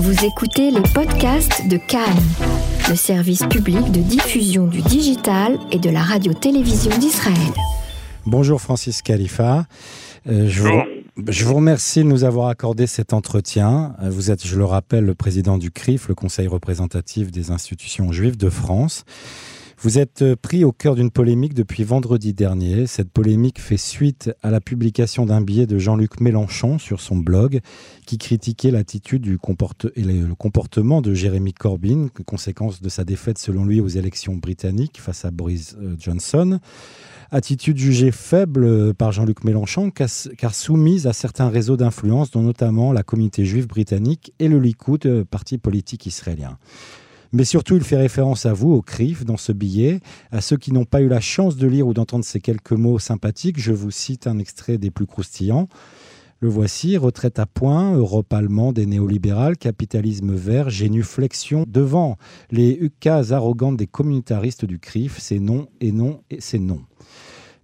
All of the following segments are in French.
Vous écoutez les podcasts de Cannes, le service public de diffusion du digital et de la radio-télévision d'Israël. Bonjour Francis Khalifa. Euh, je, vous, je, vous, remercie de nous avoir accordé cet entretien. Euh, vous êtes, je le rappelle, le président du CRIF, le Conseil représentatif des institutions juives de France. Vous êtes euh, pris au cœur d'une polémique depuis vendredi dernier. Cette polémique fait suite à la publication d'un billet de Jean-Luc Mélenchon sur son blog qui critiquait l'attitude et le comportement de Jérémy Corbyn, conséquence de sa défaite selon lui aux élections britanniques face à Boris euh, Johnson. Attitude jugée faible euh, par Jean-Luc Mélenchon car soumise à certains réseaux d'influence dont notamment la communauté juive britannique et le Likoud, parti politique israélien. Mais surtout, il fait référence à vous, au CRIF, dans ce billet. À ceux qui n'ont pas eu la chance de lire ou d'entendre ces quelques mots sympathiques, je vous cite un extrait des plus croustillants. Le voici, retraite à point, Europe allemande et néolibérale, capitalisme vert, génuflexion devant les ukas arrogantes des communautaristes du CRIF, c'est non et non et c'est non.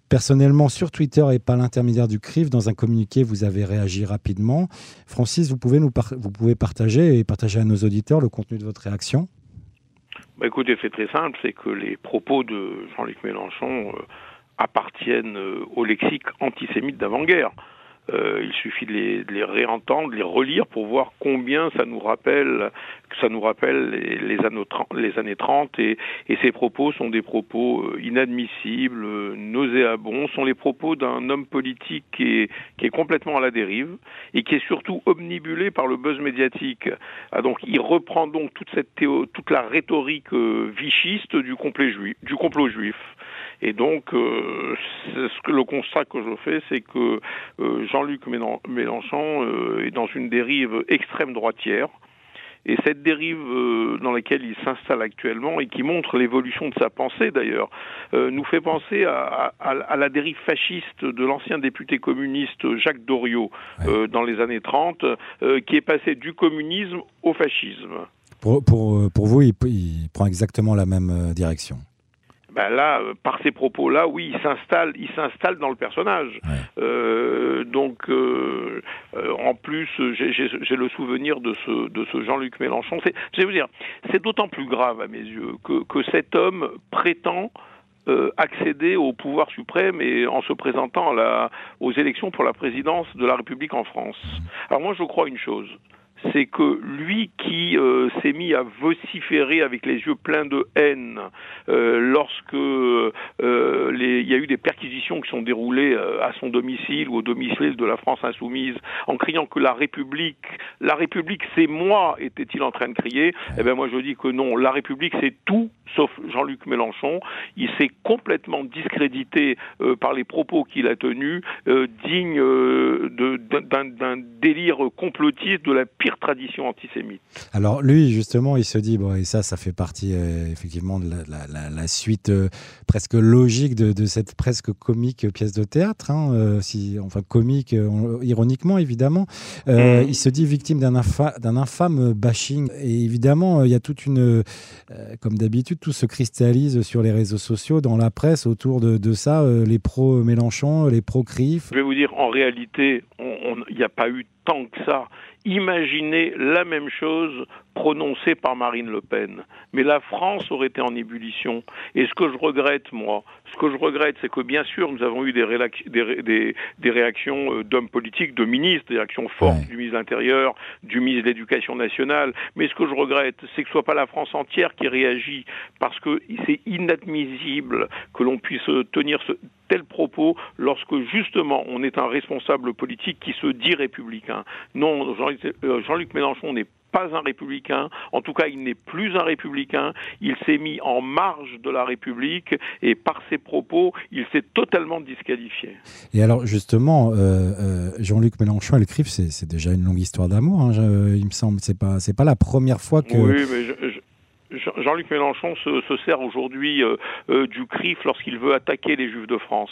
Personnellement, sur Twitter et par l'intermédiaire du CRIF, dans un communiqué, vous avez réagi rapidement. Francis, vous pouvez, vous pouvez partager et partager à nos auditeurs le contenu de votre réaction bah écoutez, c'est très simple, c'est que les propos de Jean-Luc Mélenchon euh, appartiennent euh, au lexique antisémite d'avant-guerre. Euh, il suffit de les, réentendre, de les relire pour voir combien ça nous rappelle, les, années, 30, les années 30 et, ces propos sont des propos euh, inadmissibles, nauséabonds, sont les propos d'un homme politique qui est, complètement à la dérive et qui est surtout omnibulé par le buzz médiatique. Ah, donc il reprend donc toute la rhétorique euh, vichiste du complot juif. Et donc, euh, ce que, le constat que je fais, c'est que euh, Jean-Luc Mélenchon euh, est dans une dérive extrême droitière. Et cette dérive dans laquelle il s'installe actuellement et qui montre l'évolution de sa pensée d'ailleurs, nous fait penser à, à, à, la dérive fasciste de l'ancien député communiste Jacques Doriot dans les années 30, qui est passé du communisme au fascisme. Pour, pour, pour vous, il, il prend exactement la même direction ben là, euh, par ces propos-là, oui, il s'installe, il s'installe dans le personnage. Euh, donc, euh, euh, en plus, j'ai le souvenir de ce, de ce Jean-Luc Mélenchon. Je vais vous dire, c'est d'autant plus grave à mes yeux que, que cet homme prétend euh, accéder au pouvoir suprême et en se présentant à la, aux élections pour la présidence de la République en France. Alors moi, je crois une chose c'est que lui qui euh, s'est mis à vociférer avec les yeux pleins de haine euh, lorsque euh, il y a eu des perquisitions qui sont déroulées à son domicile ou au domicile de la France insoumise, en criant que la République, la République c'est moi, était-il en train de crier Eh bien moi je dis que non, la République c'est tout sauf Jean-Luc Mélenchon. Il s'est complètement discrédité euh, par les propos qu'il a tenus, euh, digne d'un délire complotiste de la pire tradition antisémite. Alors lui, justement, il se dit, bon, et ça, ça fait partie euh, effectivement de la, la, la suite euh, presque logique de, de, cette presque comique pièce de théâtre, hein, euh, si, enfin comique, ironiquement évidemment. Mmh. Il se dit victime d'un infa, infâme bashing. Et évidemment, il y a toute une, comme d'habitude, tout se cristallise sur les réseaux sociaux, dans la presse, autour de, ça, les pro-Mélenchon, les pro-CRIF. Je vais vous dire, en réalité, il n'y a pas eu tant que ça. Imaginez la même chose prononcée par Marine Le Pen. Mais la France aurait été en ébullition. Et ce que je regrette, moi, ce que je regrette, c'est que bien sûr, nous avons eu des, des, des, des réactions euh, d'hommes politiques, de ministres, des réactions fortes ouais. du ministre de l'Intérieur, du ministre de l'Éducation nationale. Mais ce que je regrette, c'est que ce soit pas la France entière qui réagit, parce que c'est inadmissible que l'on puisse tenir ce, tel propos lorsque justement on est un responsable politique qui se dit républicain. Non, euh, Jean-Luc Mélenchon n'est pas un républicain, en tout cas il n'est plus un républicain, il s'est mis en marge de la République et par ses propos il s'est totalement disqualifié. Et alors justement, euh, euh, Jean-Luc Mélenchon et le CRIF, c'est déjà une longue histoire d'amour, hein, il me semble, c'est pas, pas la première fois que... Oui, mais. Jean-Luc Mélenchon se, se sert aujourd'hui euh, euh, du CRIF lorsqu'il veut attaquer les Juifs de France.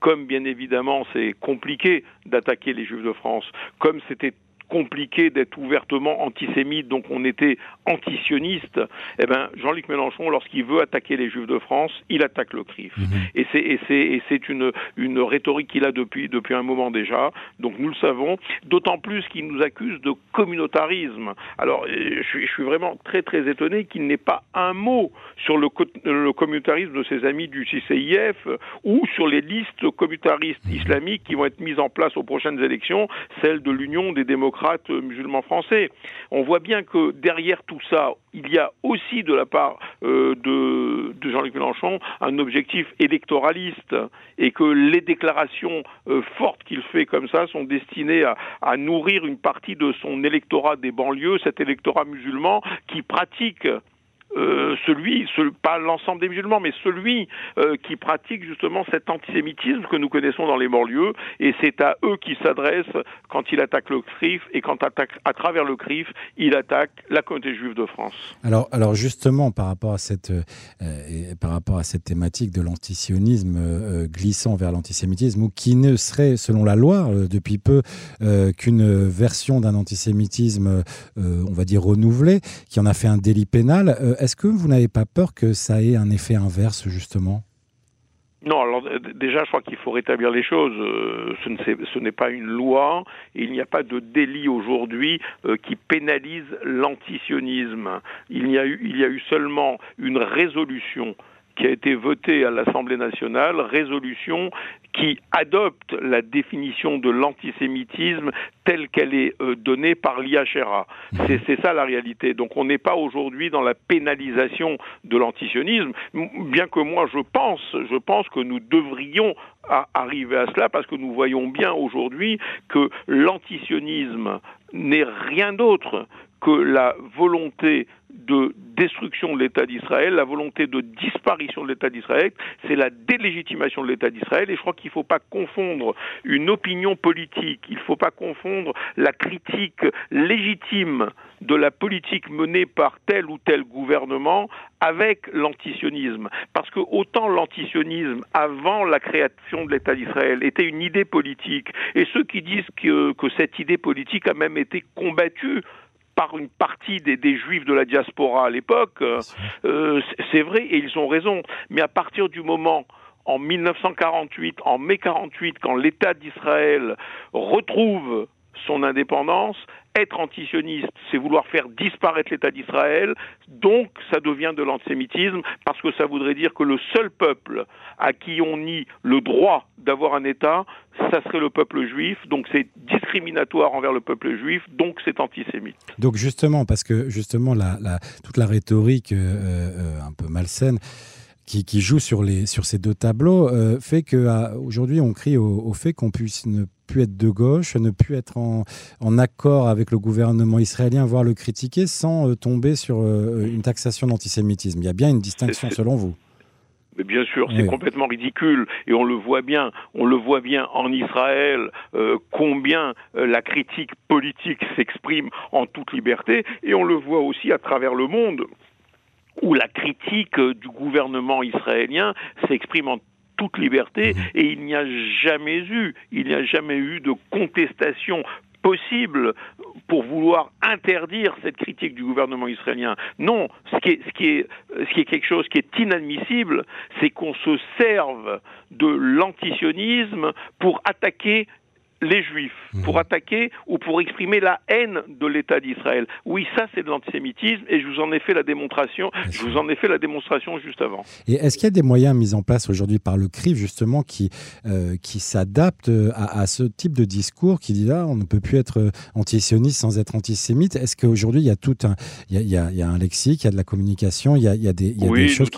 Comme bien évidemment c'est compliqué d'attaquer les Juifs de France, comme c'était compliqué d'être ouvertement antisémite, donc on était antisioniste. Eh ben, Jean-Luc Mélenchon, lorsqu'il veut attaquer les Juifs de France, il attaque le CRIF. Mhm. Et c'est et c'est et c'est une une rhétorique qu'il a depuis depuis un moment déjà. Donc nous le savons. D'autant plus qu'il nous accuse de communautarisme. Alors je suis, je suis vraiment très très étonné qu'il n'ait pas un mot sur le, le communautarisme de ses amis du CCIF ou sur les listes communautaristes islamiques qui vont être mises en place aux prochaines élections, celles de l'Union des démocrates musulmans français. On voit bien que derrière tout ça, il y a aussi de la part euh, de, de Jean-Luc Mélenchon un objectif électoraliste et que les déclarations euh, fortes qu'il fait comme ça sont destinées à, à nourrir une partie de son électorat des banlieues, cet électorat musulman qui pratique euh, celui, pas l'ensemble des musulmans, mais celui euh, qui pratique justement cet antisémitisme que nous connaissons dans les banlieues, et c'est à eux qu'il s'adresse quand il attaque le CRIF, et quand à travers le CRIF, il attaque la communauté juive de France. Alors, alors justement, par rapport à cette, euh, par rapport à cette thématique de l'antisionisme glissant vers l'antisémitisme, ou qui ne serait, selon la loi, depuis peu, qu'une version d'un antisémitisme, on va dire renouvelé, qui en a fait un délit pénal, est-ce que vous n'avez pas peur que ça ait un effet inverse, justement? Non, alors déjà, je crois qu'il faut rétablir les choses. Euh, ce n'est pas une loi. il n'y a pas de délit aujourd'hui euh, qui pénalise l'antisionisme. Il y a eu, il y a eu seulement une résolution qui a été votée à l'Assemblée nationale, résolution qui adopte la définition de l'antisémitisme telle qu'elle est euh, donnée par l'IHRA. Mhm. C'est ça la réalité. Donc on n'est pas aujourd'hui dans la pénalisation de l'antisionisme, bien que moi je pense, je pense que nous devrions arriver à cela parce que nous voyons bien aujourd'hui que l'antisionisme n'est rien d'autre que la volonté de destruction de l'État d'Israël, la volonté de disparition de l'État d'Israël, c'est la délégitimation de l'État d'Israël. Et je crois qu'il ne faut pas confondre une opinion politique, il ne faut pas confondre la critique légitime de la politique menée par tel ou tel gouvernement avec l'antisionisme. Parce que autant l'antisionisme, avant la création de l'État d'Israël, était une idée politique, et ceux qui disent que, que cette idée politique a même été combattue par une partie des, des, juifs de la diaspora à l'époque, euh, c'est vrai et ils ont raison. Mais à partir du moment en 1948, en mai 48, quand l'État d'Israël retrouve son indépendance, être antisioniste, c'est vouloir faire disparaître l'État d'Israël, donc ça devient de l'antisémitisme, parce que ça voudrait dire que le seul peuple à qui on nie le droit d'avoir un État, ça serait le peuple juif, donc c'est discriminatoire envers le peuple juif, donc c'est antisémite. Donc justement, parce que justement, toute la rhétorique euh, euh, un peu malsaine, qui, qui, joue sur, les, sur ces deux tableaux euh, fait qu'aujourd'hui on crie au, au fait qu'on puisse ne plus être de gauche, ne plus être en, en, accord avec le gouvernement israélien, voire le critiquer sans euh, tomber sur euh, une taxation d'antisémitisme. Il y a bien une distinction selon vous. Mais bien sûr, c'est complètement ridicule et on le voit bien. On le voit bien en Israël euh, combien euh, la critique politique s'exprime en toute liberté et on le voit aussi à travers le monde où la critique du gouvernement israélien s'exprime en toute liberté mmh. et il n'y a jamais eu, il n'y a jamais eu de contestation possible pour vouloir interdire cette critique du gouvernement israélien. Non, ce qui est, ce qui est, ce qui est quelque chose qui est inadmissible, c'est qu'on se serve de l'antisionisme pour attaquer les juifs mhm. pour attaquer ou pour exprimer la haine de l'État d'Israël. Oui, ça c'est de l'antisémitisme et je vous en ai fait la démonstration. Je vous en ai fait la démonstration juste avant. Et est-ce qu'il y a des moyens mis en place aujourd'hui par le CRIF justement qui euh, qui s'adaptent à, à, ce type de discours qui dit là ah, on ne peut plus être antisioniste sans être antisémite? Est-ce qu'aujourd'hui il y a tout un il y a, il y a, un lexique, il y a de la communication, il y a, il y a des, il y a des choses.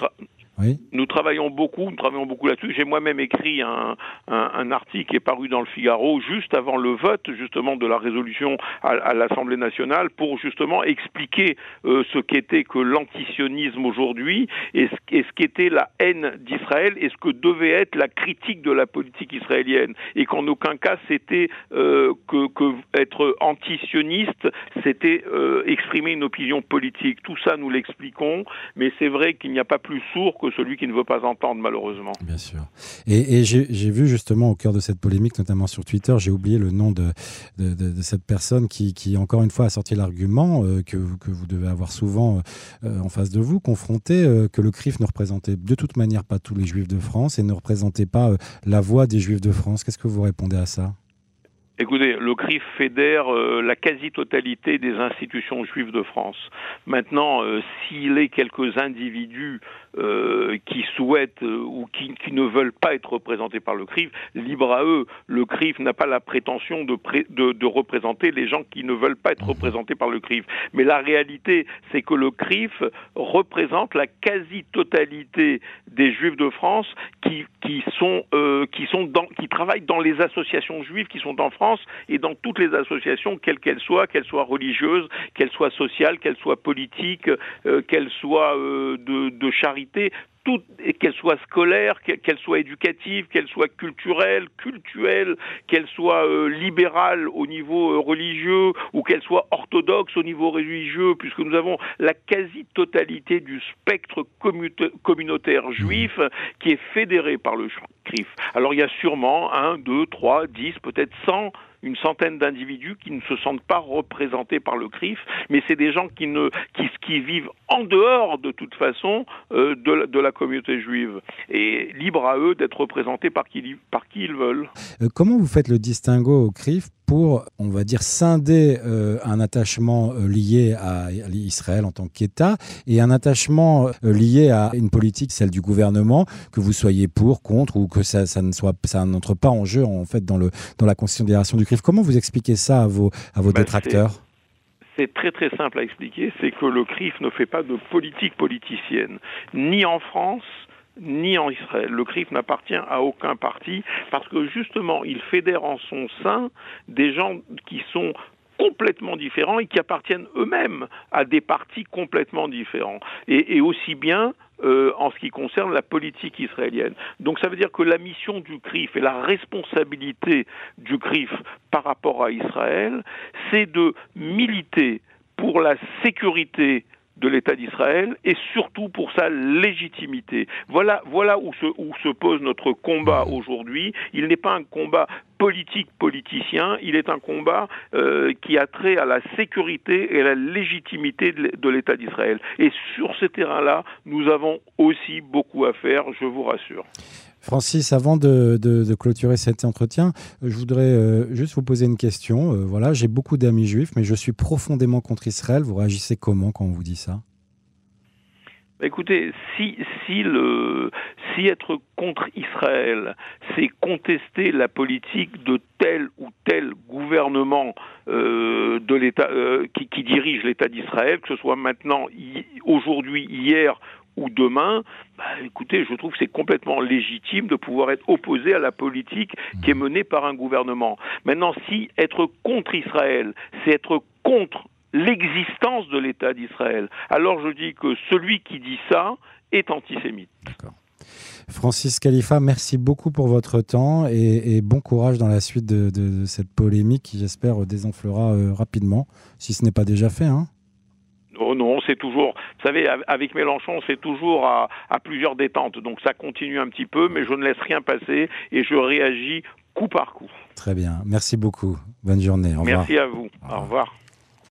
Nous travaillons beaucoup, nous travaillons beaucoup là-dessus. J'ai moi-même écrit un, un, un, article qui est paru dans le Figaro juste avant le vote justement de la résolution à, à l'Assemblée nationale pour justement expliquer euh, ce qu'était que l'antisionisme aujourd'hui et ce, ce qu'était la haine d'Israël et ce que devait être la critique de la politique israélienne et qu'en aucun cas c'était euh, que, que, être antisioniste c'était euh, exprimer une opinion politique. Tout ça nous l'expliquons, mais c'est vrai qu'il n'y a pas plus sourd que celui qui ne veut pas entendre, malheureusement. Bien sûr. Et, j'ai vu justement au cœur de cette polémique, notamment sur Twitter, j'ai oublié le nom de, cette personne qui, qui, encore une fois, a sorti l'argument euh, que, que, vous devez avoir souvent euh, en face de vous, confronté, euh, que le CRIF ne représentait de toute manière pas tous les juifs de France et ne représentait pas la voix des juifs de France. Qu'est-ce que vous répondez à ça? Écoutez, le CRIF fédère euh, la quasi-totalité des institutions juives de France. Maintenant, euh, s'il est quelques individus euh, qui souhaitent ou qui, ne veulent pas être représentés par le CRIF, libre à eux. Le CRIF n'a pas la prétention de, de, représenter les gens qui ne veulent pas être représentés par le CRIF. Mais la réalité, c'est que le CRIF représente la quasi-totalité des juifs de France qui, qui sont, qui, sont dans, qui travaillent dans les associations juives qui sont en France et dans toutes les associations, quelles qu'elles soient, qu'elles soient religieuses, qu'elles soient sociales, qu'elles soient politiques, euh, qu'elles soient euh, de, de charité, qu'elles soient scolaires, qu'elles soient éducatives, qu'elles soient culturelles, cultuelles, qu'elles soient euh, libérales au niveau religieux ou qu'elles soient orthodoxes au niveau religieux, puisque nous avons la quasi-totalité du spectre communautaire juif qui est fédéré par le CRIF. Alors il y a sûrement un, deux, trois, dix, peut-être cent une centaine d'individus qui ne se sentent pas représentés par le CRIF, mais c'est des gens qui, vivent en dehors de toute façon euh, de, la, communauté juive. Et libre à eux d'être représentés par qui, par qui ils veulent. Euh, comment vous faites le distinguo au CRIF pour, on va dire, scinder euh, un attachement euh, lié à Israël en tant qu'État et un attachement euh, lié à une politique, celle du gouvernement, que vous soyez pour, contre ou que ça, ça ne soit, ça n'entre pas en jeu en fait dans le dans la considération du CRIF. Comment vous expliquez ça à vos à vos bah, détracteurs c'est très très simple à expliquer, c'est que le CRIF ne fait pas de politique politicienne, ni en France, ni en Israël. Le CRIF n'appartient à aucun parti parce que justement, il fédère en son sein des gens qui sont complètement différents et qui appartiennent eux-mêmes à des partis complètement différents. Et, aussi bien euh, en ce qui concerne la politique israélienne. Donc ça veut dire que la mission du CRIF et la responsabilité du CRIF par rapport à Israël, c'est de militer pour la sécurité de l'État d'Israël et surtout pour sa légitimité. Voilà, voilà où, se, où se pose notre combat aujourd'hui. Il n'est pas un combat politique politicien, il est un combat euh, qui a trait à la sécurité et à la légitimité de l'État d'Israël. Et sur ce terrain-là, nous avons aussi beaucoup à faire, je vous rassure. Francis, avant de, clôturer cet entretien, je voudrais euh, juste vous poser une question. Euh, voilà, j'ai beaucoup d'amis juifs, mais je suis profondément contre Israël. Vous réagissez comment quand on vous dit ça? Écoutez, si, le, si être contre Israël, c'est contester la politique de tel ou tel gouvernement euh, de qui, dirige l'État d'Israël, que ce soit maintenant, aujourd'hui, hier ou demain, bah, écoutez, je trouve que c'est complètement légitime de pouvoir être opposé à la politique qui est menée par un gouvernement. Maintenant, si être contre Israël, c'est être contre l'existence de l'État d'Israël, alors je dis que celui qui dit ça est antisémite. D'accord. Francis Khalifa, merci beaucoup pour votre temps et, bon courage dans la suite de, cette polémique qui, j'espère, désenflera euh, rapidement, si ce n'est pas déjà fait. Hein Oh non, c'est toujours, vous savez, avec Mélenchon, c'est toujours à, plusieurs détentes. Donc ça continue un petit peu, mais je ne laisse rien passer et je réagis coup par coup. Très bien. Merci beaucoup. Bonne journée. Merci à vous. Au revoir.